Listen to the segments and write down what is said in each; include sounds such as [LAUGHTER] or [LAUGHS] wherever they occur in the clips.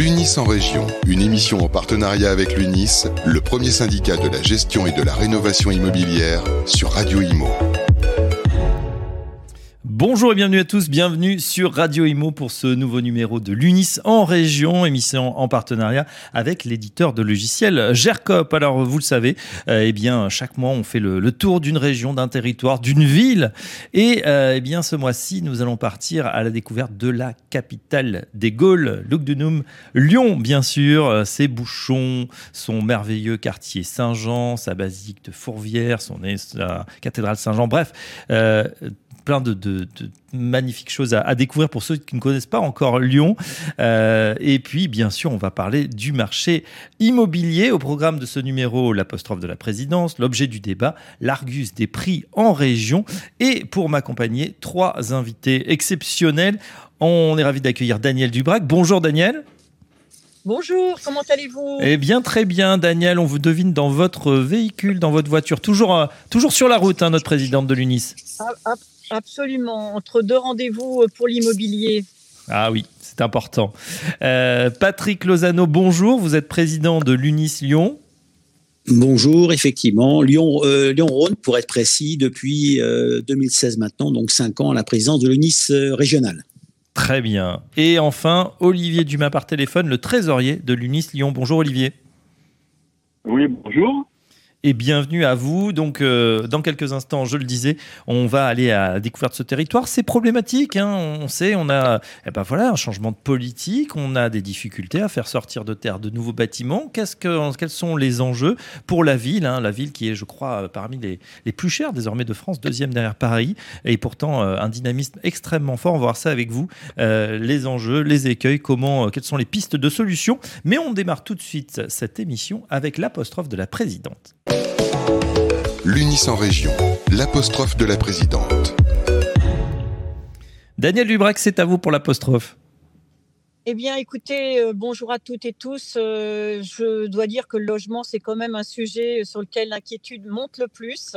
L'UNIS en région, une émission en partenariat avec l'UNIS, le premier syndicat de la gestion et de la rénovation immobilière sur Radio Imo. Bonjour et bienvenue à tous, bienvenue sur Radio Imo pour ce nouveau numéro de l'UNIS en région, émission en partenariat avec l'éditeur de logiciels GERCOP. Alors vous le savez, euh, eh bien chaque mois on fait le, tour d'une région, d'un territoire, d'une ville. Et euh, eh bien ce mois-ci nous allons partir à la découverte de la capitale des Gaules, Lugdunum, Lyon bien sûr, ses bouchons, son merveilleux quartier Saint-Jean, sa basilique de Fourvière, son sa cathédrale Saint-Jean, bref, euh, plein de, magnifiques choses à, découvrir pour ceux qui ne connaissent pas encore Lyon. Euh, et puis, bien sûr, on va parler du marché immobilier au programme de ce numéro, l'apostrophe de la présidence, l'objet du débat, l'argus des prix en région. Et pour m'accompagner, trois invités exceptionnels. On est ravi d'accueillir Daniel Dubrac. Bonjour Daniel. Bonjour, comment allez-vous? Eh bien, très bien, Daniel. On vous devine dans votre véhicule, dans votre voiture, toujours, euh, toujours sur la route, hein, notre présidente de l'UNIS. Ah, ah, Absolument, entre deux rendez-vous euh, pour l'immobilier. Ah oui, c'est important. Euh, Patrick Lozano, bonjour. Vous êtes président de l'UNIS Lyon. Bonjour, effectivement. Lyon, euh, Lyon-Rhône, pour être précis, depuis 2016 maintenant, donc 5 ans à la présidence de l'UNIS régional. Très bien. Et enfin, Olivier Dumas par téléphone, le trésorier de l'UNIS Lyon. Bonjour Olivier. Oui, bonjour et bienvenue à vous. Donc, euh, dans quelques instants, je le disais, on va aller à la découverte de ce territoire. C'est problématique, hein. on sait, on a eh ben voilà, un changement de politique, on a des difficultés à faire sortir de terre de nouveaux bâtiments. Que, quels sont les enjeux pour la ville hein? La ville qui est, je crois, parmi les, les, plus chères désormais de France, deuxième derrière Paris, et pourtant euh, un dynamisme extrêmement fort. On va voir ça avec vous, euh, les enjeux, les écueils, comment, quelles sont les pistes de solutions. Mais on démarre tout de suite cette émission avec l'apostrophe de la présidente. L'UNIS en région, l'apostrophe de la présidente. Daniel Dubrac, c'est à vous pour l'apostrophe. Eh bien, écoutez, euh, bonjour à toutes et tous. Euh, je dois dire que le logement, c'est quand même un sujet sur lequel l'inquiétude monte le plus.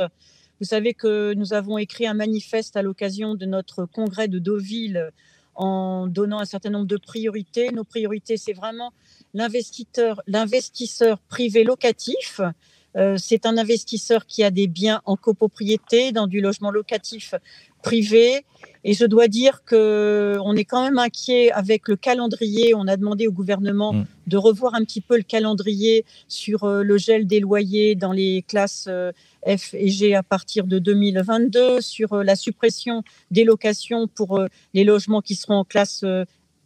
Vous savez que nous avons écrit un manifeste à l'occasion de notre congrès de Deauville en donnant un certain nombre de priorités. Nos priorités, c'est vraiment l'investisseur, l'investisseur privé locatif, euh, c'est un investisseur qui a des biens en copropriété, dans du logement locatif privé. Et je dois dire que on est quand même inquiet avec le calendrier. On a demandé au gouvernement mm. de revoir un petit peu le calendrier sur euh, le gel des loyers dans les classes euh, F et G à partir de 2022, sur la suppression des locations pour les logements qui seront en classe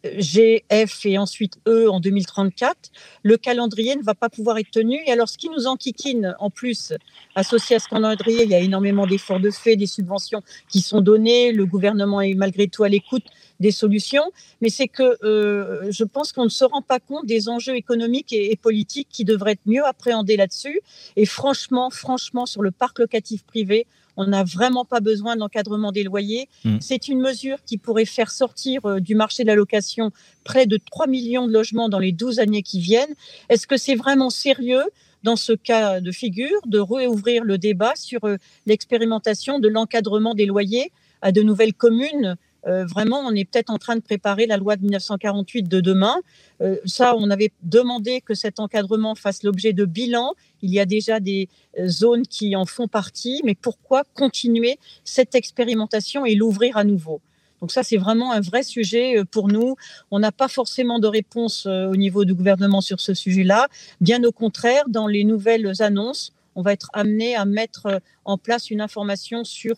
G, F et ensuite E en 2034, le calendrier ne va pas pouvoir être tenu. Et alors, ce qui nous enquiquine, en plus, associé à ce calendrier, il y a énormément d'efforts de fait, des subventions qui sont données, le gouvernement est malgré tout à l'écoute des solutions, mais c'est que euh, je pense qu'on ne se rend pas compte des enjeux économiques et, et politiques qui devraient être mieux appréhendés là-dessus. Et franchement, franchement, sur le parc locatif privé, on n'a vraiment pas besoin d'encadrement des loyers. Mm. C'est une mesure qui pourrait faire sortir euh, du marché de la location près de 3 millions de logements dans les 12 années qui viennent. Est-ce que c'est vraiment sérieux dans ce cas de figure de réouvrir le débat sur euh, l'expérimentation de l'encadrement des loyers à de nouvelles communes euh, vraiment, on est peut-être en train de préparer la loi de 1948 de demain. Euh, ça, on avait demandé que cet encadrement fasse l'objet de bilan. Il y a déjà des euh, zones qui en font partie, mais pourquoi continuer cette expérimentation et l'ouvrir à nouveau? Donc ça, c'est vraiment un vrai sujet pour nous. On n'a pas forcément de réponse au niveau du gouvernement sur ce sujet-là. Bien au contraire, dans les nouvelles annonces, on va être amené à mettre en place une information sur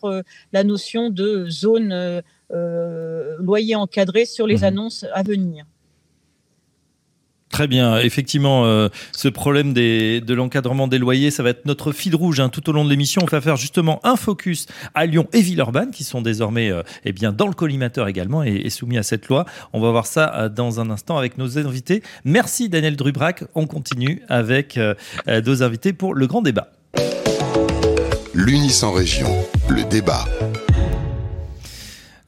la notion de zone loyer encadré sur les mhm. annonces à venir. Très bien. Effectivement, euh, ce problème de l'encadrement des loyers, ça va être notre fil rouge hein, tout au long de l'émission. On va faire justement un focus à Lyon et Villeurbanne, qui sont désormais euh, eh bien, dans le collimateur également et, soumis à cette loi. On va voir ça dans un instant avec nos invités. Merci Daniel Drubrac. On continue avec nos invités pour le grand débat. L'Unis en région, le débat.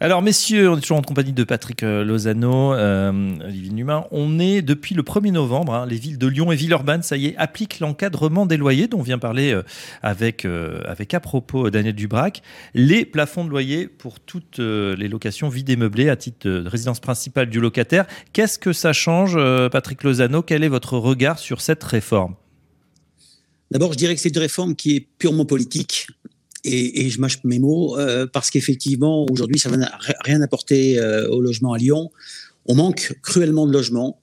Alors, messieurs, on est toujours en compagnie de Patrick euh, Lozano, euh, Olivier. On est depuis le 1er novembre, hein, les villes de Lyon et Villeurbanne, ça y est, appliquent l'encadrement des loyers dont on vient parler euh, avec, euh, avec à propos Daniel Dubrac. Les plafonds de loyer pour toutes les locations vides et meublées à titre de résidence principale du locataire. Qu'est-ce que ça change, Patrick Lozano? Quel est votre regard sur cette réforme? D'abord, je dirais que c'est une réforme qui est purement politique. Et, et je mâche mes mots euh, parce qu'effectivement, aujourd'hui, ça va n'a- rien apporter euh, au logement à Lyon. On manque cruellement de logements.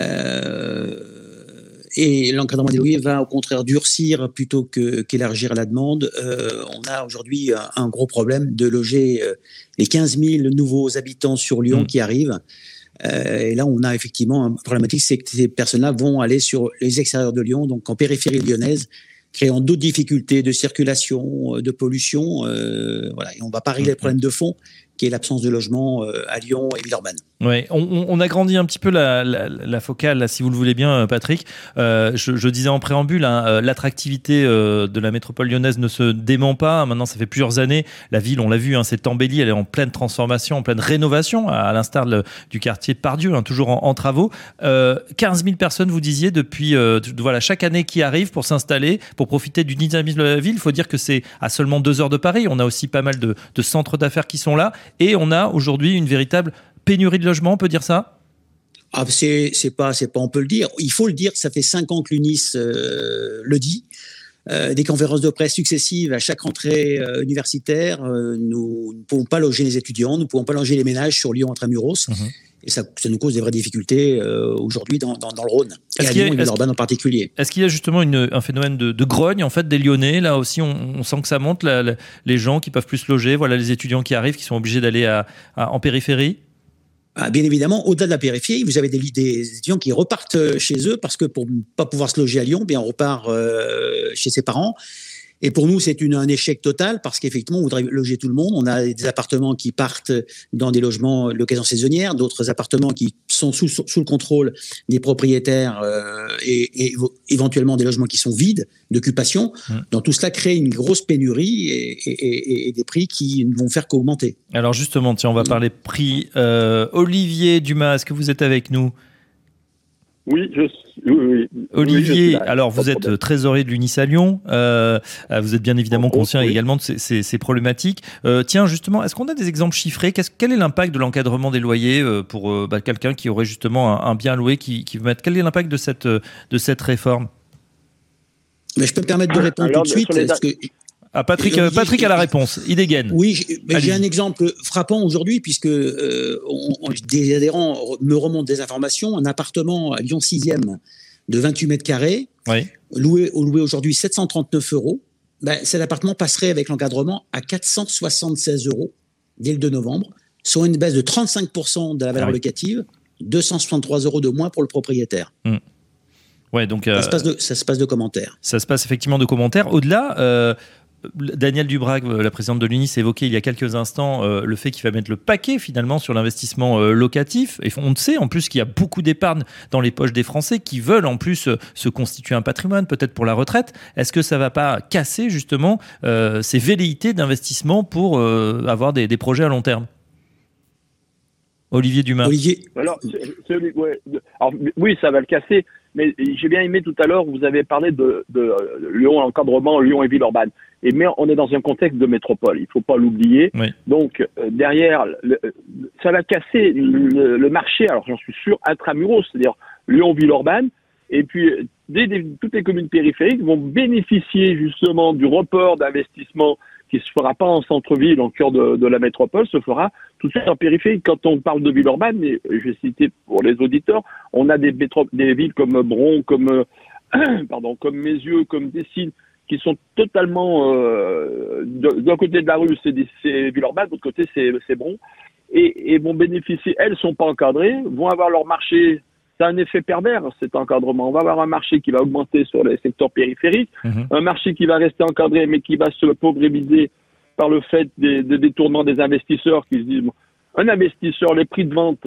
Euh, et l'encadrement des loyers va au contraire durcir plutôt qu'élargir la demande. On a aujourd'hui un, un gros problème de loger les 15 000 nouveaux habitants sur Lyon Mm. qui arrivent. Euh, et là, on a effectivement une problématique, c'est que ces personnes-là vont aller sur les extérieurs de Lyon, donc en périphérie lyonnaise, créant d'autres difficultés de circulation, euh, de pollution. euh, voilà, et on ne va pas régler le problème de fond, qui est l'absence de logement euh, à Lyon et Villeurbanne. Ouais, on, on- a grandi un petit peu la, la- la focale, là, si vous le voulez bien, euh, Patrick. Euh, je, je disais en préambule, hein, euh, l'attractivité euh, de la métropole lyonnaise ne se dément pas. Maintenant, ça fait plusieurs années. La ville, on l'a vu, hein, s'est embellie. Elle est en pleine transformation, en pleine rénovation, à, l'instar du quartier Pardieu, hein, toujours en, en travaux. Euh, 15 000 personnes, vous disiez, depuis euh, voilà chaque année qui arrive pour s'installer, pour profiter du dynamisme de la ville. Il faut dire que c'est à seulement deux heures de Paris. On a aussi pas mal de, de centres d'affaires qui sont là. Et on a aujourd'hui une véritable pénurie de logements, on peut dire ça? Ah, c'est pas, c'est pas, on peut le dire. Il faut le dire. Ça fait cinq ans que l'UNIS euh, le dit. Euh, des conférences de presse successives à chaque rentrée euh, universitaire. euh, nous ne pouvons pas loger les étudiants, nous ne pouvons pas loger les ménages sur Lyon intramuros. Mhm. Et ça, ça nous cause des vraies difficultés aujourd'hui dans, dans, dans le Rhône. Et Est-ce à qu'il y a- Lyon et est-ce en particulier. Est-ce qu'il y a justement une- un phénomène de, de grogne en fait des Lyonnais? Là aussi, on, on sent que ça monte. la- la- les gens qui peuvent plus se loger, voilà les étudiants qui arrivent, qui sont obligés d'aller à- à- en périphérie. Ah, bien évidemment, au-delà de la périphérie, vous avez des, des étudiants qui repartent euh, chez eux parce que pour ne pas pouvoir se loger à Lyon, bien on repart euh, chez ses parents. Et pour nous, c'est un échec total parce qu'effectivement, on voudrait loger tout le monde. On a des appartements qui partent dans des logements location saisonnière, d'autres appartements qui sont sous, sous le contrôle des propriétaires euh, et, éventuellement des logements qui sont vides d'occupation. Mm. Donc tout cela crée une grosse pénurie et, et- et- et des prix qui ne vont faire qu'augmenter. Alors justement, tiens, on va parler prix. Euh, Olivier Dumas, est-ce que vous êtes avec nous? Oui, je suis. Oui, oui. Oui, je Olivier, suis là, alors vous êtes problème. trésorier de l'UNIS à Lyon. Euh, euh, vous êtes bien évidemment conscient oui. également de ces, ces- ces problématiques. Euh, tiens, justement, est-ce qu'on a des exemples chiffrés? Qu'est-ce- Quel est l'impact de l'encadrement des loyers euh, pour euh, bah, quelqu'un qui aurait justement un, un bien loué qui, qui veut mettre Quel est l'impact de cette, euh, de cette réforme? Mais je peux me permettre de répondre Alors, tout de suite. sur les parce que ah, Patrick, euh, Patrick a la réponse. Il dégaine. Oui, j'ai un exemple frappant aujourd'hui puisque euh, on- on- des adhérents me remontent des informations. Un appartement à Lyon 6e de 28 mètres carrés, Oui. loué, loué aujourd'hui 739 euros. Ben, cet appartement passerait avec l'encadrement à 476 euros dès le 2 novembre, soit une baisse de 35% de la valeur Ah oui. locative, 263 euros de moins pour le propriétaire. Ouais, donc Ça, euh, se passe de, ça se passe de commentaires. ça se passe effectivement de commentaires. Au-delà, euh, Daniel Dubrac, euh, la présidente de l'UNIS, évoquait il y a quelques instants euh, le fait qu'il va mettre le paquet finalement sur l'investissement euh, locatif. Et on sait en plus qu'il y a beaucoup d'épargne dans les poches des Français qui veulent en plus euh, se constituer un patrimoine, peut-être pour la retraite. Est-ce que ça va pas casser justement euh, ces velléités d'investissement pour euh, avoir des, des projets à long terme? Olivier Dumas. Olivier, Alors, ouais, alors, oui, ça va le casser, mais j'ai bien aimé tout à l'heure, vous avez parlé de, de, euh, Lyon, encadrement, Lyon et Villeurbanne. Et mais on est dans un contexte de métropole, il faut pas l'oublier. Oui. Donc, euh, derrière, le- euh, ça va casser le, le marché, alors j'en suis sûr, intramuros, c'est-à-dire Lyon, Villeurbanne. Et puis, euh, des- des- toutes les communes périphériques vont bénéficier justement du report d'investissement qui se fera pas en centre-ville, en cœur de, de la métropole, se fera tout de suite en périphérie. Quand on parle de Villeurbanne, mais je vais citer pour les auditeurs, on a des, des villes comme Bron, comme euh, [CLEARS THROAT] pardon, comme Mézieux, comme Dessines, qui sont totalement euh, d'un côté de la rue, c'est c'est Villeurbanne, de l'autre côté c'est c'est Bron, et, et vont bénéficier. Elles sont pas encadrées, vont avoir leur marché. Un effet pervers cet encadrement. On va avoir un marché qui va augmenter sur les secteurs périphériques Mhm. un marché qui va rester encadré, mais qui va se pauvrémiser par le fait des, des détournements des investisseurs qui se disent, bon, un investisseur, les prix de vente,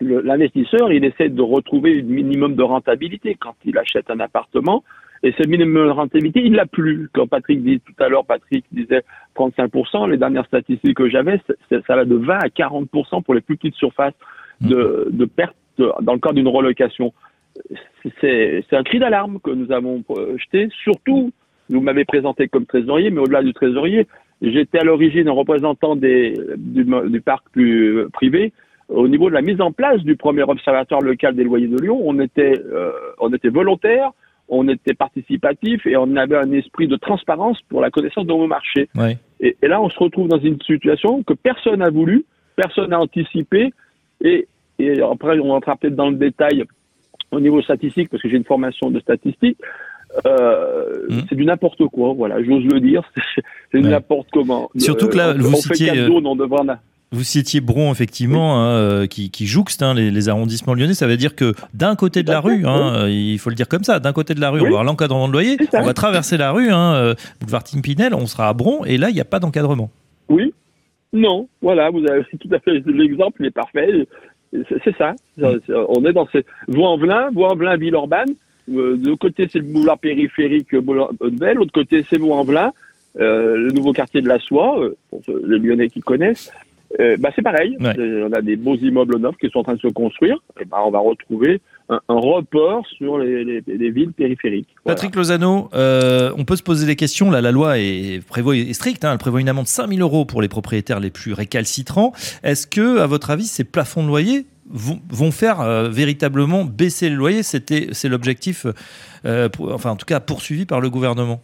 l'investisseur, il essaie de retrouver un minimum de rentabilité quand il achète un appartement. Et ce minimum de rentabilité, il l'a plus. Quand Patrick dit tout à l'heure, Patrick disait 35%, les dernières statistiques que j'avais, ça va de 20 à 40% pour les plus petites surfaces de, de perte dans le cadre d'une relocation. C'est un cri d'alarme que nous avons jeté, surtout, vous m'avez présenté comme trésorier, mais au-delà du trésorier, j'étais à l'origine un représentant des, du, du parc plus privé au niveau de la mise en place du premier observatoire local des loyers de Lyon, on était, euh, on était volontaire, on était participatif et on avait un esprit de transparence pour la connaissance de nos marchés. Et, là, on se retrouve dans une situation que personne n'a voulu, personne n'a anticipé. Et, et, après, on rentrera peut-être dans le détail au niveau statistique, parce que j'ai une formation de statistique. Euh, mmh. C'est du n'importe quoi, voilà, j'ose le dire, [LAUGHS] c'est du n'importe comment. Surtout que là, euh, vous on citiez, fait on vous citiez Bron, effectivement, hein, euh, qui, qui, jouxte hein, les, les, arrondissements lyonnais. Ça veut dire que d'un côté de la rue, hein, il faut le dire comme ça, d'un côté de la rue, on va avoir l'encadrement de loyer, on va traverser la rue, boulevard Timpinel, on sera à Bron, et là, il n'y a pas d'encadrement. Oui, non, voilà, vous avez [LAUGHS] tout à fait l'exemple, il est parfait. C'est ça. On est dans ces. Vaux-en-Velin, Vaux-en-Velin, Villeurbanne. Euh, de côté, c'est le boulevard périphérique Bonneville, l'autre côté, c'est Vaux-en-Velin, euh, le nouveau quartier de la Soie, pour les Lyonnais qui connaissent. Euh, bah c'est pareil. On a des beaux immeubles neufs qui sont en train de se construire. Et bah, on va retrouver un, report sur les, les, les, villes périphériques. Patrick Lozano, euh, on peut se poser des questions. Là, la loi est, prévoit, est stricte. Hein, elle prévoit une amende de 5 000 euros pour les propriétaires les plus récalcitrants. Est-ce que, à votre avis, ces plafonds de loyer vont, faire euh, véritablement baisser le loyer? C'était, c'est l'objectif, euh, enfin en tout cas poursuivi par le gouvernement.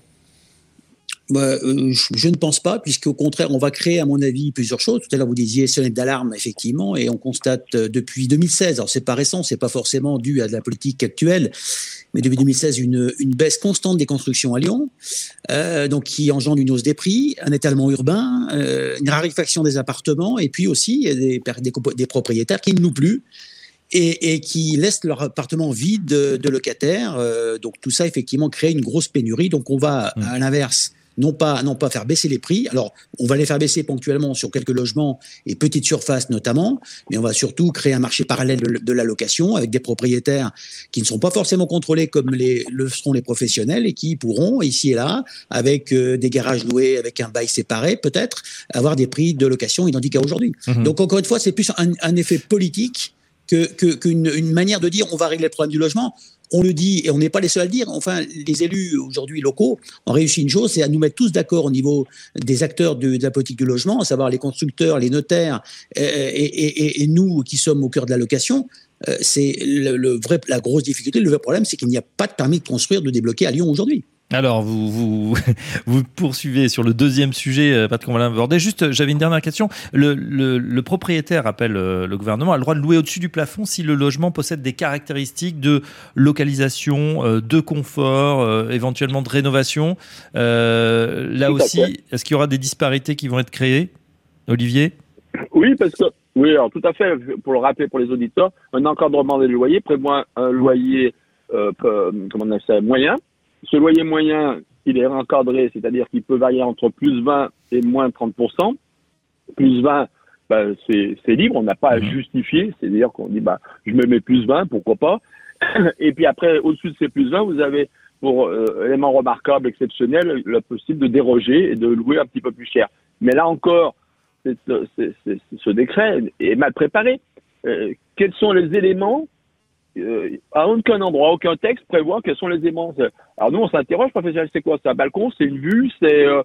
Bah, euh, je, ne pense pas, puisqu'au contraire, on va créer, à mon avis, plusieurs choses. Tout à l'heure, vous disiez sonnette d'alarme, effectivement, et on constate euh, depuis 2016, alors c'est pas récent, c'est pas forcément dû à de la politique actuelle, mais depuis 2016, une, une baisse constante des constructions à Lyon, euh, donc qui engendre une hausse des prix, un étalement urbain, une raréfaction des appartements, et puis aussi des, des, des propriétaires qui ne louent plus. Et, et, qui laissent leur appartement vide de, de locataires. Donc tout ça, effectivement, crée une grosse pénurie. Donc on va, mmh. à l'inverse, non pas, non pas faire baisser les prix. Alors, on va les faire baisser ponctuellement sur quelques logements et petites surfaces notamment, mais on va surtout créer un marché parallèle de, la location avec des propriétaires qui ne sont pas forcément contrôlés comme les, le seront les professionnels et qui pourront, ici et là, avec euh, des garages loués, avec un bail séparé peut-être, avoir des prix de location identiques à aujourd'hui. Mmh. Donc, encore une fois, c'est plus un, un, effet politique qu'une que, une manière de dire on va régler le problème du logement on le dit et on n'est pas les seuls à le dire. Enfin, les élus aujourd'hui locaux ont réussi une chose, c'est à nous mettre tous d'accord au niveau des acteurs de, la politique du logement, à savoir les constructeurs, les notaires et, et, nous qui sommes au cœur de la location. Euh, c'est le, vrai, la grosse difficulté, le vrai problème, c'est qu'il n'y a pas de permis de construire, de débloquer à Lyon aujourd'hui. Alors, vous, vous, [LAUGHS] vous, poursuivez sur le deuxième sujet, euh, Patrick, on va l'aborder. Juste, j'avais une dernière question. Le, le, le propriétaire, appelle euh, le gouvernement, a le droit de louer au-dessus du plafond si le logement possède des caractéristiques de localisation, euh, de confort, éventuellement de rénovation. Euh, là aussi, est-ce qu'il y aura des disparités qui vont être créées, Olivier? Oui, parce que oui, alors tout à fait. Pour le rappeler pour les auditeurs, un encadrement des loyers prévoit un loyer euh, comment on appelle ça, moyen ce loyer moyen, il est encadré, c'est-à-dire qu'il peut varier entre plus 20 et moins 30%. Plus 20, ben, c'est libre, on n'a pas à mhm. justifier, c'est-à-dire qu'on dit, bah, je me mets plus 20, pourquoi pas. [CLEARS THROAT] Et puis après, au-dessus de ces plus 20, vous avez, pour euh, élément remarquable, exceptionnel, le possible de déroger et de louer un petit peu plus cher. Mais là encore, ce décret est mal préparé. Euh, quels sont les éléments euh, à aucun endroit, aucun texte prévoit quels sont les aimants. Alors nous, on s'interroge, professionnel, c'est quoi C'est un balcon, c'est une vue, c'est euh,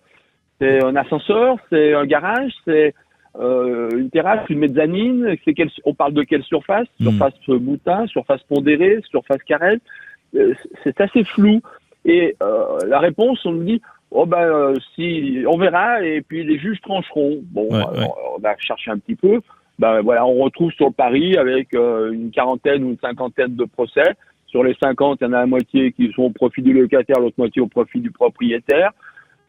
c'est un ascenseur, c'est un garage, c'est euh, une terrasse, une mezzanine. C'est quel, on parle de quelle surface? Mmh. Surface boutin, surface pondérée, surface carrée. Euh, c'est assez flou. Et euh, la réponse, on me dit, oh ben euh, si, on verra, et puis les juges trancheront. Bon, ouais, alors, ouais. on a cherché un petit peu ben voilà, on retrouve sur Paris avec euh, une quarantaine ou une cinquantaine de procès. Sur les 50, il y en a la moitié qui sont au profit du locataire, l'autre moitié au profit du propriétaire.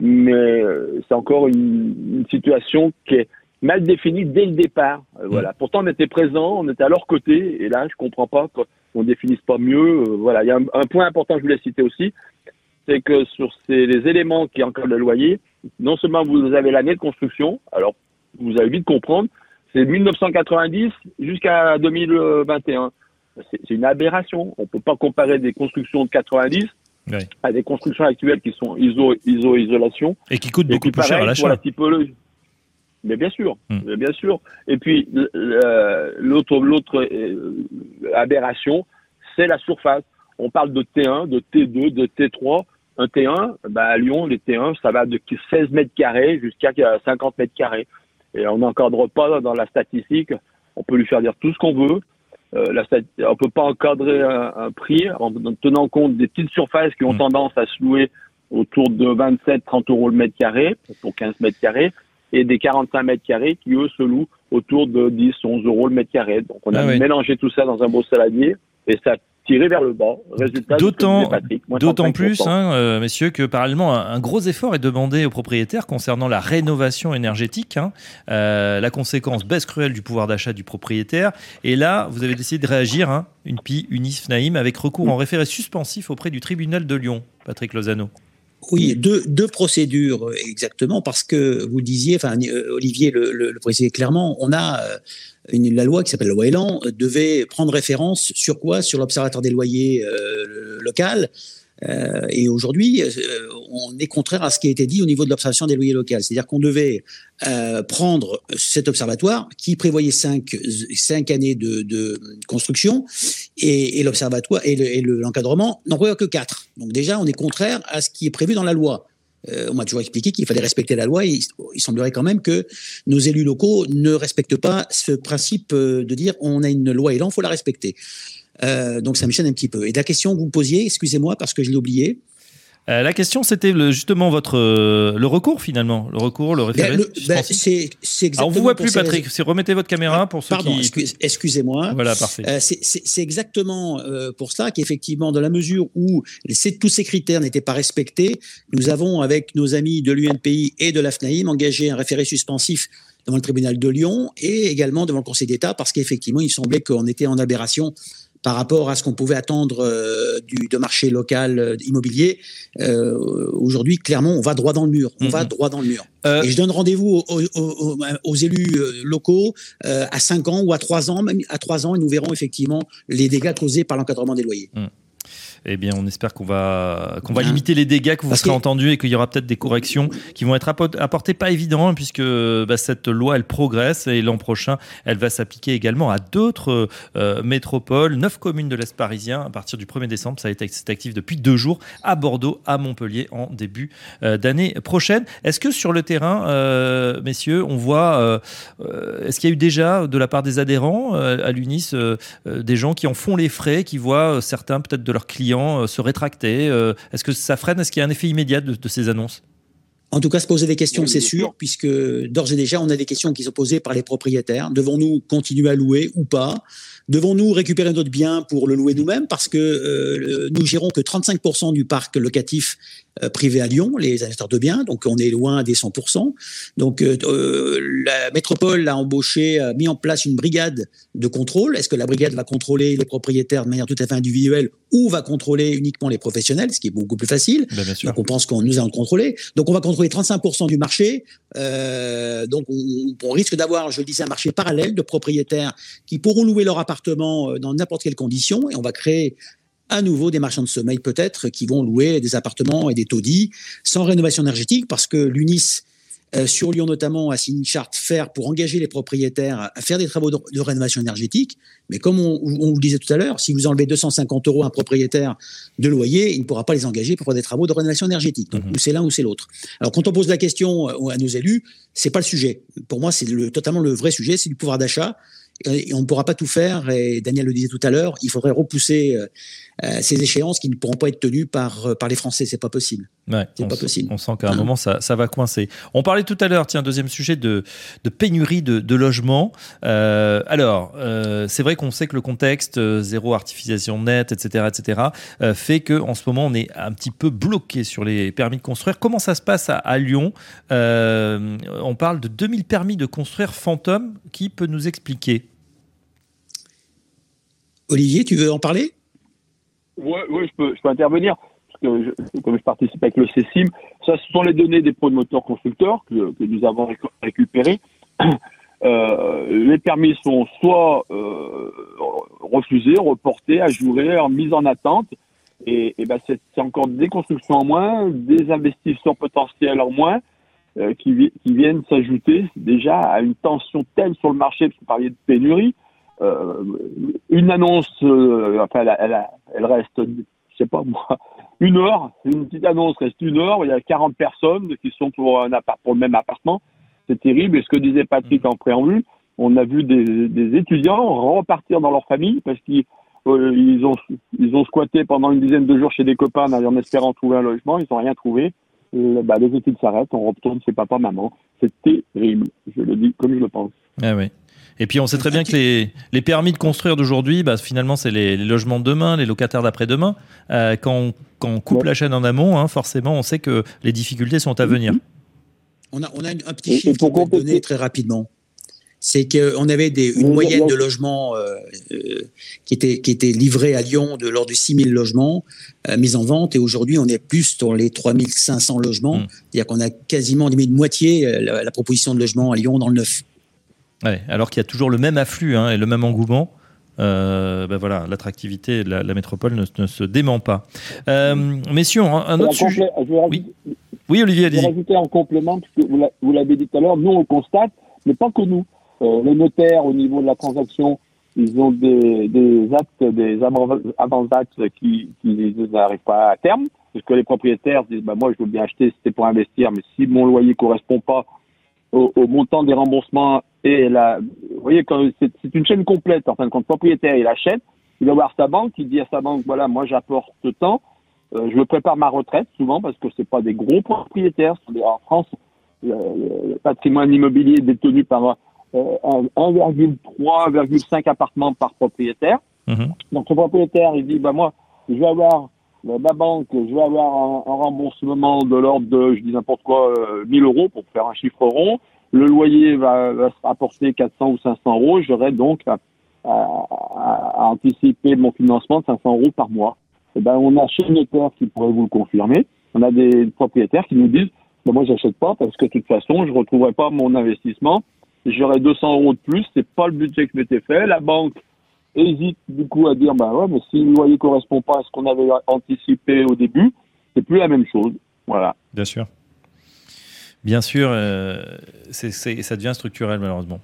Mais euh, c'est encore une, une, situation qui est mal définie dès le départ. Euh, voilà. Mmh. Pourtant, on était présent, on était à leur côté, et là, je comprends pas qu'on définisse pas mieux. Euh, voilà, il y a un, un, point important que je voulais citer aussi, c'est que sur ces, les éléments qui encadrent le loyer, non seulement vous avez l'année de construction, alors vous avez vite comprendre, c'est 1990 jusqu'à 2021. C'est une aberration. On peut pas comparer des constructions de 90 à des constructions actuelles qui sont iso, iso isolation et qui coûtent beaucoup plus cher à l'achat. la typologie. Mais bien sûr, hmm. bien sûr. Et puis l'autre l'autre euh, aberration, c'est la surface. On parle de T1, de T2, de T3. Un T1, bah à Lyon, les T1, ça va de 16 mètres carrés jusqu'à 50 mètres carrés. Et on n'encadre pas dans la statistique. On peut lui faire dire tout ce qu'on veut. Euh, la, on peut pas encadrer un, prix en, tenant compte des petites surfaces qui ont hmm. tendance à se louer autour de 27-30 euros le mètre carré pour 15 mètres carrés et des 45 mètres carrés qui, eux, se louent autour de 10, 11 euros le mètre carré. Donc, on a ah mélangé tout ça dans un beau saladier et ça tiré vers le bas. Résultat, d'autant, d'autant plus, hein, euh, messieurs, que parallèlement, un, gros effort est demandé aux propriétaires concernant la rénovation énergétique. Hein. Euh, la conséquence, baisse cruelle du pouvoir d'achat du propriétaire. Et là, vous avez décidé de réagir, hein, une PI, Unis, Naïm, avec recours en référé suspensif auprès du tribunal de Lyon. Patrick Lozano. Oui, deux, deux procédures exactement, parce que vous disiez, enfin Olivier le, le, précisait clairement, on a euh, une, la loi qui s'appelle la loi Elan devait prendre référence sur quoi? Sur l'observatoire des loyers euh, local euh, et aujourd'hui, euh, on est contraire à ce qui a été dit au niveau de l'observation des loyers locaux. C'est-à-dire qu'on devait euh, prendre cet observatoire qui prévoyait cinq, cinq années de, construction et, et l'observatoire et l'encadrement n'en prévoit que quatre. Donc déjà, on est contraire à ce qui est prévu dans la loi. Euh, on m'a toujours expliqué qu'il fallait respecter la loi. Et il, semblerait quand même que nos élus locaux ne respectent pas ce principe de dire on a une loi et là, il faut la respecter. Euh, donc ça me gêne un petit peu. Et la question que vous me posiez, excusez-moi parce que je l'ai oublié. Euh, la question, c'était justement votre euh, le recours finalement, le recours, le référé. Ben, c'est exactement. on vous voit plus, Patrick. C'est remettez votre caméra pour ceux Pardon, excusez-moi. Voilà, parfait. c'est exactement pour ça qu'effectivement, dans la mesure où tous ces critères n'étaient pas respectés, nous avons avec nos amis de l'UNPI et de l'AFNAIM engagé un référé suspensif devant le tribunal de Lyon et également devant le Conseil d'État parce qu'effectivement, il semblait qu'on était en aberration par rapport à ce qu'on pouvait attendre euh, du de marché local euh, immobilier. Euh, aujourd'hui, clairement, on va droit dans le mur. On va mhm. droit dans le mur. Et je donne rendez-vous aux, élus locaux à 5 ans ou à 3 ans, même à 3 ans, et nous verrons effectivement les dégâts causés par l'encadrement des loyers. Mhm eh bien, on espère qu'on va, qu'on va limiter les dégâts, que vous serez entendus et qu'il y aura peut-être des corrections qui vont être apportées, pas évident, hein, puisque bah, cette loi, elle progresse et l'an prochain, elle va s'appliquer également à d'autres euh, métropoles, neuf communes de l'Est parisien à partir du 1er décembre. Ça a été actif depuis deux jours à Bordeaux, à Montpellier en début euh, d'année prochaine. Est-ce que sur le terrain, euh, messieurs, on voit, est-ce qu'il y a eu déjà de la part des adhérents à l'UNIS des gens qui en font les frais, qui voient certains peut-être de leurs clients euh, se rétracter euh, Est-ce que ça freine Est-ce qu'il y a un effet immédiat de, ces annonces? En tout cas, se poser des questions, c'est sûr, puisque d'ores et déjà, on a des questions qui sont posées par les propriétaires. Devons-nous continuer à louer ou pas? Devons-nous récupérer notre bien pour le louer nous-mêmes? Parce que euh, nous gérons que 35% du parc locatif euh, privé à Lyon, les acheteurs de biens, donc on est loin des 100%. Donc euh, euh, la métropole a embauché, a mis en place une brigade de contrôle. Est-ce que la brigade va contrôler les propriétaires de manière tout à fait individuelle ou va contrôler uniquement les professionnels, ce qui est beaucoup plus facile? Ben, Donc on pense qu'on nous allons contrôler. Donc on va contrôler 35% du marché. Euh, donc on, on risque d'avoir, je le disais, un marché parallèle de propriétaires qui pourront louer leur appartement dans n'importe quelle condition et on va créer à nouveau des marchands de sommeil peut-être qui vont louer des appartements et des taudis sans rénovation énergétique parce que l'UNIS euh, sur Lyon notamment a signé une charte faire pour engager les propriétaires à faire des travaux de, rénovation énergétique. Mais comme on, vous le disait tout à l'heure, si vous enlevez 250 euros à un propriétaire de loyer, il ne pourra pas les engager pour faire des travaux de rénovation énergétique. Donc, mhm. ou c'est l'un ou c'est l'autre. Alors, quand on pose la question euh, à nos élus, c'est pas le sujet. Pour moi, c'est totalement le vrai sujet, c'est du pouvoir d'achat on ne pourra pas tout faire. Et Daniel le disait tout à l'heure, il faudrait repousser euh, euh, ces échéances qui ne pourront pas être tenues par, euh, par les Français. C'est pas possible. C'est pas possible. On sent qu'à un moment, ça, ça, va coincer. On parlait tout à l'heure, tiens, deuxième sujet, de, de pénurie de, de logements. alors, c'est vrai qu'on sait que le contexte, zéro artificialisation nette, etc., etc., fait qu'en ce moment, on est un petit peu bloqué sur les permis de construire. Comment ça se passe à, à Lyon? On parle de 2000 permis de construire fantômes. Qui peut nous expliquer? Olivier, tu veux en parler? Oui, ouais, je, peux, je peux intervenir. Comme je participe avec le CECIM, ça, ce sont les données des promoteurs constructeurs que, que nous avons récupérées. [CLEARS THROAT] Euh, les permis sont soit euh, refusés, reportés, ajourés, mis en attente. Et, et ben c'est encore des constructions en moins, des investisseurs potentiels en moins euh, qui, viennent s'ajouter déjà à une tension telle sur le marché, parce que vous parliez de pénurie. Une annonce, enfin, elle, elle, elle, reste, je sais pas moi, une heure, une petite annonce reste une heure, il y a 40 personnes qui sont pour, un appart, pour le même appartement. C'est terrible. Et ce que disait Patrick en préambule, on a vu des, des étudiants repartir dans leur famille parce qu'ils euh, ils ont ils ont squatté pendant une dizaine de jours chez des copains en espérant trouver un logement, ils n'ont rien trouvé. bah, les études s'arrêtent, on retourne chez papa, maman. C'est terrible, je le dis comme je le pense. Ah oui. Et puis on sait très bien que les, les permis de construire d'aujourd'hui, bah, finalement, c'est les, les, logements de demain, les locataires d'après-demain. Euh, quand, on, quand, on, coupe ouais. la chaîne en amont, hein, forcément, on sait que les difficultés sont à venir. On a, on a un petit chiffre qu'on peut donner très rapidement c'est qu'on avait des, une moyenne de logements euh, euh, qui, était, qui était livrée à Lyon de l'ordre de 6 000 logements euh, mis en vente. Et aujourd'hui, on est plus dans les 3 500 logements. Mmh. C'est-à-dire qu'on a quasiment diminué de moitié la, la, proposition de logement à Lyon dans le neuf. Ouais, alors qu'il y a toujours le même afflux hein, et le même engouement. Euh, ben voilà, l'attractivité de la, la, métropole ne, ne, se dément pas. Euh, messieurs, un, un autre sujet. Oui. oui, Olivier, allez-y. Je vais rajouter en complément, puisque vous l'avez dit tout à l'heure, nous on constate, mais pas que nous. Euh, les notaires, au niveau de la transaction, ils ont des, des actes, des avant-actes qui, qui n'arrivent pas à terme, parce que les propriétaires disent, bah, moi, je veux bien acheter, c'était pour investir, mais si mon loyer correspond pas au, au montant des remboursements et la, vous voyez, c'est une chaîne complète. En fin de compte, le propriétaire, il achète, il va voir sa banque, il dit à sa banque, voilà, moi, j'apporte tant, euh, je prépare ma retraite, souvent, parce que c'est pas des gros propriétaires. En France, le, le patrimoine immobilier est détenu par euh, 1,3-1,5 appartements par propriétaire. Mmh. Donc le propriétaire, il dit, bah moi, je vais avoir ma banque, je vais avoir un, un remboursement de l'ordre de, je dis n'importe quoi, euh, 1000 euros pour faire un chiffre rond. Le loyer va, va se rapporter 400 ou 500 euros. J'aurai donc à, à, à, anticiper mon financement de 500 euros par mois. Et ben, on a chez le notaire qui pourrait vous le confirmer. On a des propriétaires qui nous disent, ben, moi, j'achète pas parce que de toute façon, je retrouverai pas mon investissement j'aurais 200 euros de plus, c'est pas le budget que je m'étais fait. La banque hésite du coup à dire, bah ouais, mais si le loyer correspond pas à ce qu'on avait anticipé au début, c'est plus la même chose. Voilà. Bien sûr. Bien sûr, euh, ça devient structurel malheureusement.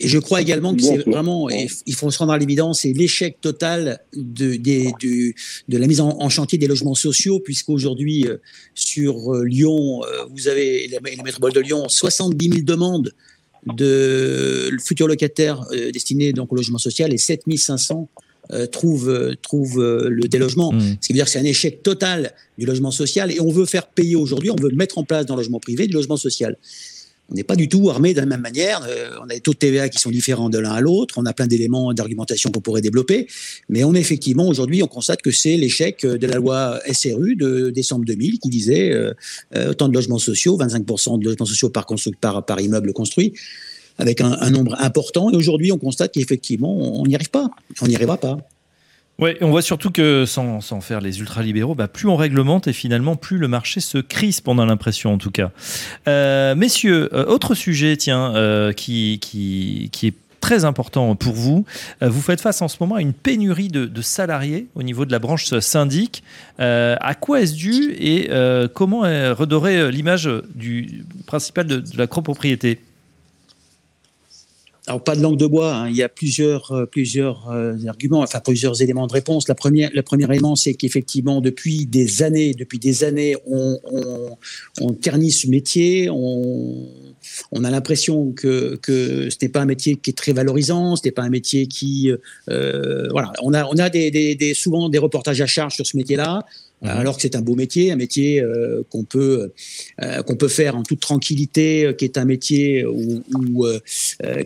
Et je crois également que c'est vraiment, il faut se rendre à l'évidence, c'est l'échec total de, de, de, de, la mise en, en, chantier des logements sociaux, puisqu'aujourd'hui, euh, sur euh, Lyon, euh, vous avez la, la métropole de Lyon, 70 000 demandes de futurs locataires euh, destinés donc au logement social et 7500 euh, trouvent, euh, trouvent euh, le délogement. Mmh. Ce qui veut dire que c'est un échec total du logement social et on veut faire payer aujourd'hui, on veut mettre en place dans le logement privé du logement social on n'est pas du tout armé de la même manière. Euh, on a des taux de TVA qui sont différents de l'un à l'autre. On a plein d'éléments d'argumentation qu'on pourrait développer. Mais on effectivement, aujourd'hui, on constate que c'est l'échec de la loi SRU de décembre 2000 qui disait euh, autant de logements sociaux, 25% de logements sociaux par, immeuble construit avec un nombre important. Et aujourd'hui, on constate qu'effectivement, on n'y arrive pas. On n'y arrivera pas. Oui, on voit surtout que sans, sans faire les ultralibéraux, bah, plus on réglemente et finalement plus le marché se crispe, on a l'impression en tout cas. Euh, messieurs, euh, autre sujet, tiens, euh, qui, est très important pour vous. Vous faites face en ce moment à une pénurie de, salariés au niveau de la branche syndic. À quoi est-ce dû et comment redorer l'image du principal de la copropriété? Alors pas de langue de bois, hein. il y a plusieurs, euh, plusieurs euh, arguments, enfin plusieurs éléments de réponse. La première, le premier élément, c'est qu'effectivement depuis des années, depuis des années, on, on, ternit ce métier, on, a l'impression que, ce n'est pas un métier qui est très valorisant, ce n'est pas un métier qui, euh, voilà, on a, on a des, souvent des reportages à charge sur ce métier-là. Mmh. alors que c'est un beau métier, un métier euh, qu'on peut euh, qu'on peut faire en toute tranquillité, euh, qui est un métier où, où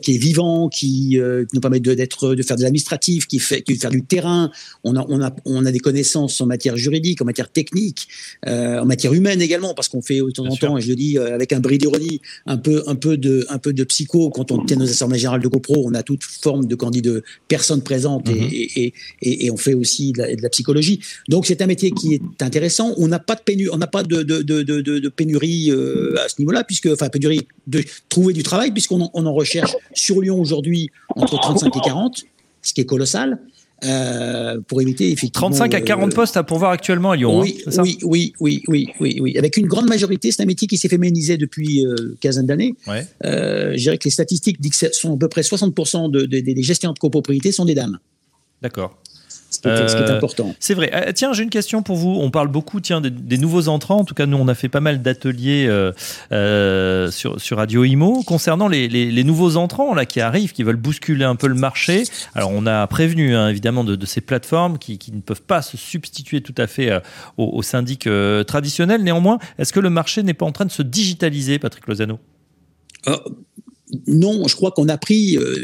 qui est vivant, qui nous permet de d'être de faire de l'administratif, qui fait qui fait faire du terrain. On a on a on a des connaissances en matière juridique, en matière technique, en matière humaine également, parce qu'on fait de temps en temps, et je le dis avec un bris d'ironie, un peu un peu de un peu de psycho quand on tient nos assemblées générales de copro, on a toute forme de candidats de personnes présentes mmh. et, et, et, et, on fait aussi de la, de la psychologie. Donc c'est un métier qui est intéressant. On n'a pas de pénurie, on n'a pas de, de, de, de pénurie euh, à ce niveau-là, puisque enfin pénurie de trouver du travail, puisqu'on en, on en recherche sur Lyon aujourd'hui entre 35 et 40, ce qui est colossal. euh, pour éviter effectivement. 35 à 40 euh, postes à pourvoir actuellement à Lyon. Hein, oui, oui, oui, oui, oui, oui, oui, Avec une grande majorité, c'est un métier qui s'est féminisé depuis une euh, quinzaine d'années. Ouais. je dirais que les statistiques disent que sont à peu près 60% de, des gestionnaires de copropriété sont des dames. D'accord ce qui est, important. C'est vrai. Euh, tiens, j'ai une question pour vous. On parle beaucoup tiens, des, nouveaux entrants. En tout cas, nous, on a fait pas mal d'ateliers euh, euh, sur, sur Radio Imo concernant les, les, nouveaux entrants là, qui arrivent, qui veulent bousculer un peu le marché. Alors, on a prévenu hein, évidemment de, ces plateformes qui, qui, ne peuvent pas se substituer tout à fait aux, syndics traditionnels. Néanmoins, est-ce que le marché n'est pas en train de se digitaliser, Patrick Lozano? Non, je crois qu'on a pris, euh,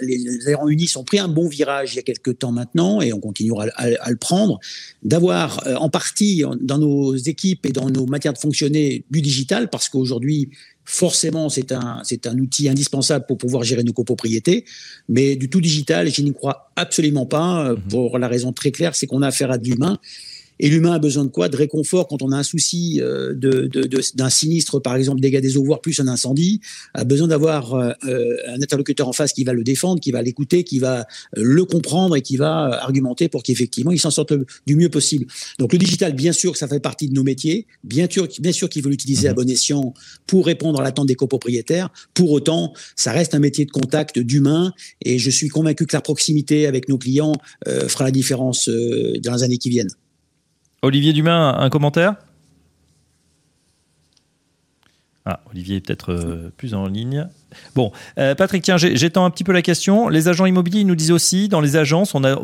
les, les unis ont pris un bon virage il y a quelques temps maintenant, et on continuera à, le prendre, d'avoir euh, en partie dans nos équipes et dans nos matières de fonctionner du digital, parce qu'aujourd'hui, forcément, c'est un, c'est un outil indispensable pour pouvoir gérer nos copropriétés, mais du tout digital, je n'y crois absolument pas, euh, mmh pour la raison très claire, c'est qu'on a affaire à de l'humain, et l'humain a besoin de quoi? De réconfort quand on a un souci euh, de, d'un sinistre, par exemple, dégâts des eaux, voire plus un incendie, a besoin d'avoir euh, euh, un interlocuteur en face qui va le défendre, qui va l'écouter, qui va le comprendre et qui va argumenter pour qu'effectivement il s'en sorte du mieux possible. Donc le digital, bien sûr que ça fait partie de nos métiers, bien sûr, bien sûr qu'il faut l'utiliser à mhm. bon escient pour répondre à l'attente des copropriétaires. Pour autant, ça reste un métier de contact, d'humain, et je suis convaincu que la proximité avec nos clients fera la différence dans les années qui viennent. Olivier Dumain, un commentaire? Ah, Olivier est peut-être euh, plus en ligne. Bon, euh, Patrick, tiens, j'étends un petit peu la question. Les agents immobiliers ils nous disent aussi, dans les agences, on a,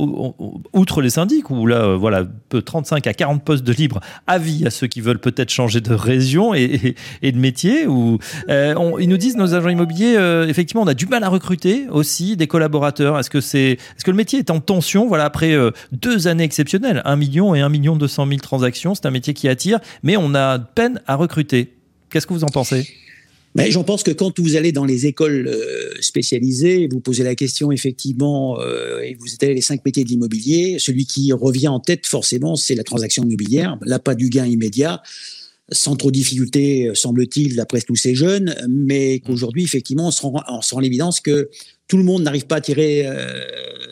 outre les syndics, où là, euh, voilà, 35 à 40 postes de libre, avis à ceux qui veulent peut-être changer de région et, de métier. Ils nous disent, nos agents immobiliers, effectivement, on a du mal à recruter aussi des collaborateurs. Est-ce que, est-ce que le métier est en tension Voilà, après deux années exceptionnelles, 1 million et 1 million 200 000 transactions, c'est un métier qui attire, mais on a peine à recruter. Qu'est-ce que vous en pensez? Mais j'en pense que quand vous allez dans les écoles euh, spécialisées, vous posez la question effectivement, euh, et vous étalez les cinq métiers de l'immobilier, celui qui revient en tête forcément, c'est la transaction immobilière. Là, pas du gain immédiat, sans trop de difficultés, semble-t-il, d'après tous ces jeunes, mais qu'aujourd'hui, effectivement, on se rend, l'évidence que tout le monde n'arrive pas à tirer euh,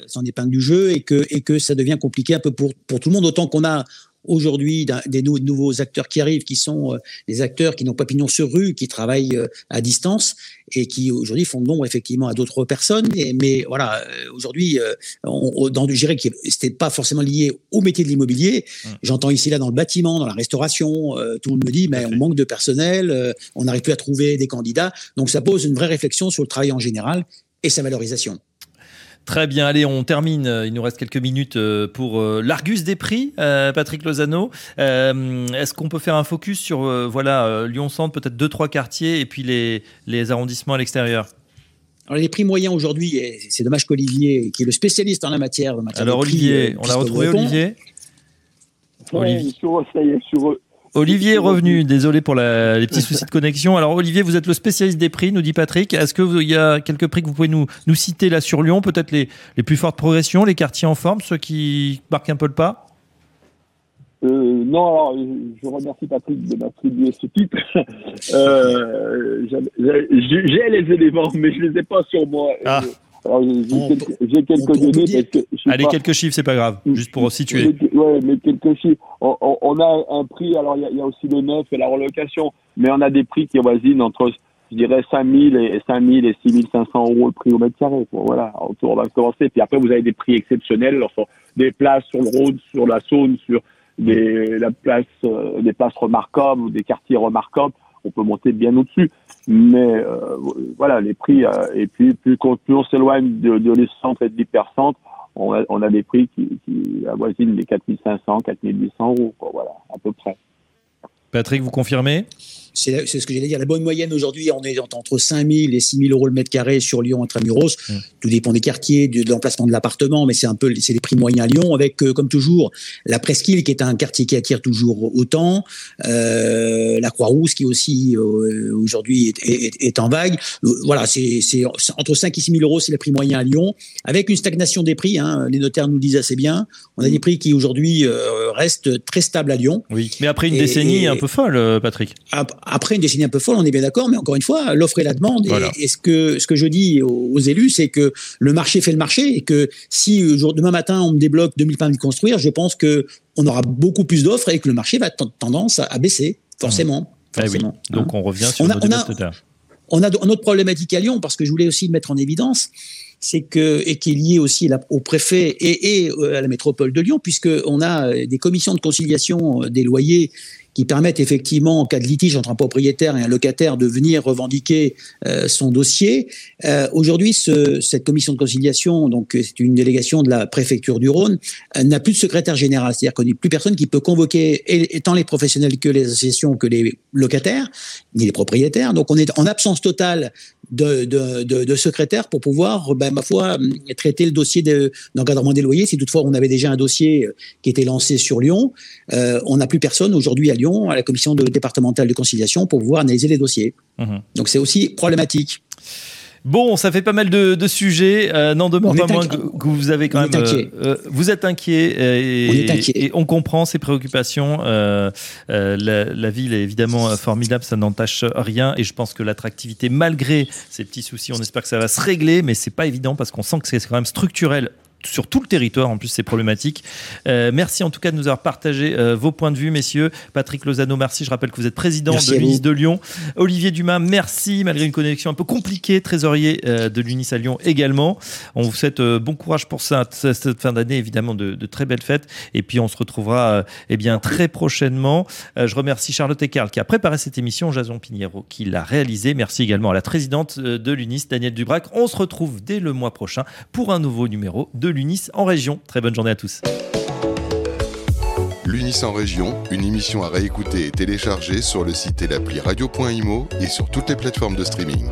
son épingle du jeu et que, ça devient compliqué un peu pour tout le monde, autant qu'on a aujourd'hui des nouveaux acteurs qui arrivent, qui sont euh, des acteurs qui n'ont pas pignon sur rue, qui travaillent euh, à distance et qui aujourd'hui font de l'ombre effectivement à d'autres personnes. mais voilà, euh, aujourd'hui, dans du gérer qui c'était pas forcément lié au métier de l'immobilier. Mmh. J'entends ici là dans le bâtiment, dans la restauration, tout le monde me dit mais on manque de personnel, on n'arrive plus à trouver des candidats. Donc ça pose une vraie réflexion sur le travail en général et sa valorisation. Très bien, allez, on termine. Il nous reste quelques minutes euh, pour euh, l'Argus des prix, euh, Patrick Lozano. Est-ce qu'on peut faire un focus sur voilà Lyon-Centre, peut-être deux, trois quartiers et puis les, les arrondissements à l'extérieur? Alors, les prix moyens aujourd'hui, c'est dommage qu'Olivier, qui est le spécialiste en la matière, Alors, Olivier, on l'a retrouvé, Olivier? Olivier. Sur, ça y est, sur, Olivier est revenu, désolé pour les petits soucis de connexion. Alors Olivier, vous êtes le spécialiste des prix, nous dit Patrick. Est-ce qu'il y a quelques prix que vous pouvez nous, nous citer là sur Lyon Peut-être les, les plus fortes progressions, les quartiers en forme, ceux qui marquent un peu le pas? Euh, non, alors, je remercie Patrick de m'attribuer ce titre. [LAUGHS] Euh, j'ai les éléments, mais je les ai pas sur moi. Ah. J'ai quelques données. Allez, quelques chiffres, c'est pas grave, juste pour situer. Oui, mais quelques chiffres. On, a un prix, alors il y, a aussi le neuf et la relocation, mais on a des prix qui voisinent entre, je dirais, 5 000 et, 5 000 et 6 500 euros le prix au mètre carré. voilà, autour, on va commencer. Puis après, vous avez des prix exceptionnels, des places sur le Rhône, sur la Saône, sur des, la place, euh, des places remarquables ou des quartiers remarquables on peut monter bien au-dessus. Mais euh, voilà, les prix, euh, et puis plus, on s'éloigne de, de centres et de l'hypercentre, on a, des prix qui, qui avoisinent les 4500, 4800 euros, voilà, à peu près. Patrick, vous confirmez? C'est ce que j'allais dire. La bonne moyenne aujourd'hui, on est entre 5 000 et 6 000 euros le mètre carré sur Lyon intramuros. Mmh. Tout dépend des quartiers, de, l'emplacement de l'appartement, mais c'est un peu c'est les prix moyens à Lyon. Avec euh, comme toujours la Presqu'île qui est un quartier qui attire toujours autant, euh, la Croix-Rousse qui aussi euh, aujourd'hui est, en vague. Voilà, c'est entre 5 et 6 000 euros, c'est le prix moyen à Lyon, avec une stagnation des prix. Hein, les notaires nous disent assez bien. On a des prix qui aujourd'hui restent très stables à Lyon. Oui, mais après une décennie un peu folle, Patrick après une décennie un peu folle, on est bien d'accord, mais encore une fois, l'offre et la demande. Et, ce que ce que je dis aux, élus, c'est que le marché fait le marché et que si demain matin on me débloque 2000 permis de construire, je pense que on aura beaucoup plus d'offres et que le marché va tendance à, baisser, forcément. Eh forcément Donc on revient sur on a, on a, on a, autre problématique à Lyon parce que je voulais aussi le mettre en évidence c'est que et qui est lié aussi au préfet et, et, euh, à la métropole de Lyon, puisque on a euh, des commissions de conciliation euh, des loyers qui permettent effectivement, en cas de litige entre un propriétaire et un locataire, de venir revendiquer euh, son dossier. Euh, Aujourd'hui, ce, cette commission de conciliation, donc c'est une délégation de la préfecture du Rhône, euh, n'a plus de secrétaire général, c'est-à-dire qu'on n'est plus personne qui peut convoquer tant les professionnels que les associations que les locataires, ni les propriétaires. Donc on est en absence totale de, de, de, de secrétaire pour pouvoir, ben, ma foi, traiter le dossier d'encadrement des loyers. Si toutefois on avait déjà un dossier qui était lancé sur Lyon, euh, on n'a plus personne aujourd'hui à Lyon à la commission départementale de conciliation pour pouvoir analyser les dossiers. Mhm. Donc c'est aussi problématique. Bon, ça fait pas mal de, sujets. Euh, N'en demeure pas moins que, vous avez quand même. Euh, euh, vous êtes inquiet et, et, on comprend ces préoccupations. Euh, la, ville est évidemment formidable, ça n'entache rien et je pense que l'attractivité, malgré ces petits soucis, on espère que ça va se régler, mais c'est pas évident parce qu'on sent que c'est quand même structurel sur tout le territoire. En plus, c'est problématique. Euh, merci en tout cas de nous avoir partagé euh, vos points de vue, messieurs. Patrick Lozano, merci. Je rappelle que vous êtes président de l'UNIS de Lyon. Olivier Dumas, merci, malgré une connexion un peu compliquée, trésorier euh, de l'UNIS à Lyon également. On vous souhaite bon courage pour ça, cette fin d'année, évidemment, de, très belles fêtes. Et puis, on se retrouvera eh bien, très prochainement. je remercie Charlotte Ecarl qui a préparé cette émission, Jason Piniero qui l'a réalisée. Merci également à la présidente de l'UNIS, Danielle Dubrac. On se retrouve dès le mois prochain pour un nouveau numéro l'UNIS en région. Très bonne journée à tous. L'UNIS en région, une émission à réécouter et télécharger sur le site et l'appli radio.imo et sur toutes les plateformes de streaming.